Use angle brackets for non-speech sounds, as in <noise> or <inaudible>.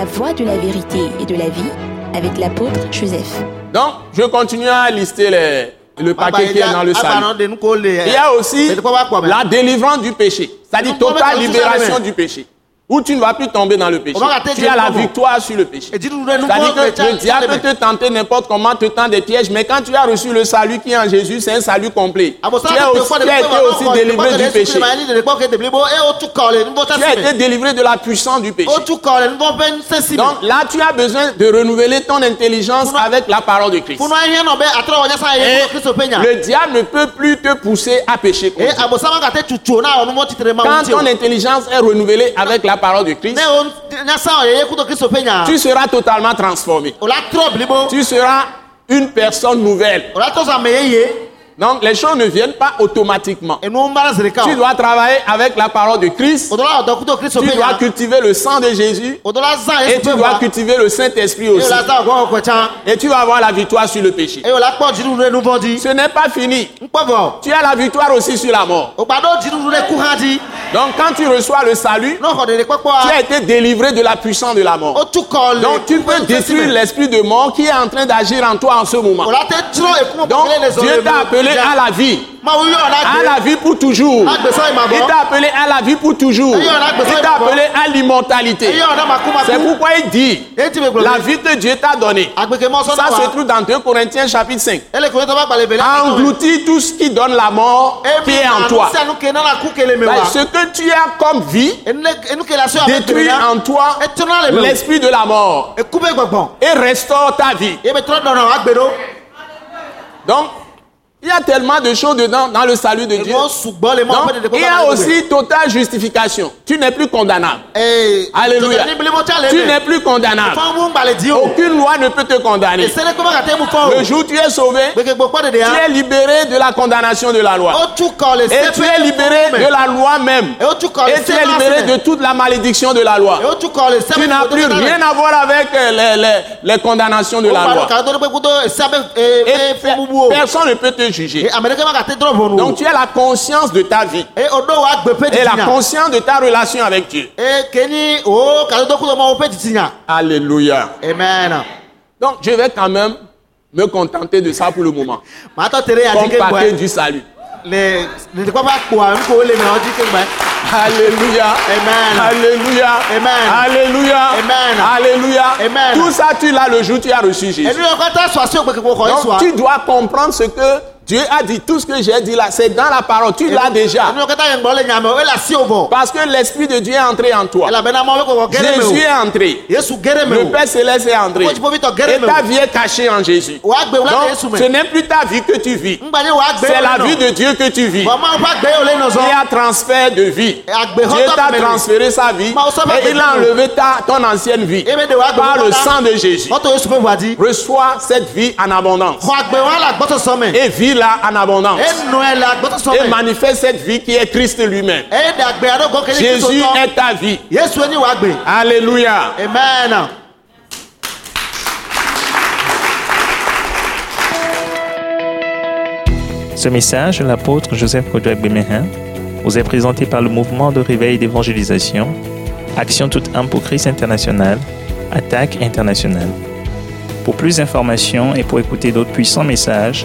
La voie de la vérité et de la vie avec l'apôtre Joseph. Donc, je continue à lister les, le paquet qui est dans le salut. Il y a aussi la délivrance du péché, c'est-à-dire totale libération du péché où tu ne vas plus tomber dans le péché. Tu as la victoire sur le péché. C'est-à-dire que le diable peut te tenter n'importe comment, te tendre des pièges, mais quand tu as reçu le salut qui est en Jésus, c'est un salut complet. Tu as, aussi, été aussi délivré du péché. Tu as été délivré de la puissance du péché. Donc là, tu as besoin de renouveler ton intelligence avec la parole de Christ. le diable ne peut plus te pousser à pécher. Quand ton intelligence est renouvelée avec la parole de Christ, tu seras totalement transformé. Tu seras une personne nouvelle. Donc les choses ne viennent pas automatiquement. Tu dois travailler avec la parole de Christ. Tu dois cultiver le sang de Jésus. Et tu dois cultiver le Saint-Esprit aussi. Et tu vas avoir la victoire sur le péché. Ce n'est pas fini. Tu as la victoire aussi sur la mort. Donc quand tu reçois le salut, tu as été délivré de la puissance de la mort. Donc tu peux détruire l'esprit de mort qui est en train d'agir en toi en ce moment. Donc Dieu t'a appelé à la vie. À la vie pour toujours. Il t'a appelé à la vie pour toujours. Il t'a appelé à l'immortalité. C'est pourquoi il dit la vie que Dieu t'a donnée. Ça se trouve dans 2 Corinthiens chapitre 5. Engloutir tout ce qui donne la mort qui est en toi. Ce que tu as comme vie détruit en toi l'esprit de la mort et restaure ta vie. Donc, il y a tellement de choses dedans dans le salut de Dieu. Donc, il y a aussi totale justification. Tu n'es plus condamnable. Alléluia. Tu n'es plus condamnable. Aucune loi ne peut te condamner. Le jour où tu es sauvé, tu es libéré de la condamnation de la loi. Et tu es libéré de la loi même. Et tu es libéré de toute la malédiction de la loi. Tu n'as plus rien à voir avec les, les, les condamnations de la loi. Et personne ne peut te juger. Donc tu as la conscience de ta vie. Et la conscience de ta relation avec Dieu. Alléluia. Amen. Donc je vais quand même me contenter de ça pour le moment. <laughs> Comme paquet du salut. Alléluia. Amen. Alléluia. Amen. Alléluia. Amen. Alléluia. Amen. Tout ça, tu l'as le jour où tu as reçu Jésus. Donc, tu dois comprendre ce que Dieu a dit tout ce que j'ai dit là, c'est dans la parole, tu l'as déjà. Parce que l'Esprit de Dieu est entré en toi. Jésus est entré. Le Père Céleste est entré. Et ta vie est cachée en Jésus. Donc, ce n'est plus ta vie que tu vis. C'est la vie de Dieu que tu vis. Il y a transfert de vie. Dieu t'a transféré sa vie et il a enlevé ta, ton ancienne vie par le sang de Jésus. Reçois cette vie en abondance. Et vis là en abondance. Et manifeste cette vie qui est Christ lui-même. Jésus est ta vie. Alléluia. Amen. Ce message de l'apôtre Joseph Kodouak Bemehin vous est présenté par le mouvement de réveil d'évangélisation, Action toute âme pour Christ international, Attaque internationale. Pour plus d'informations et pour écouter d'autres puissants messages,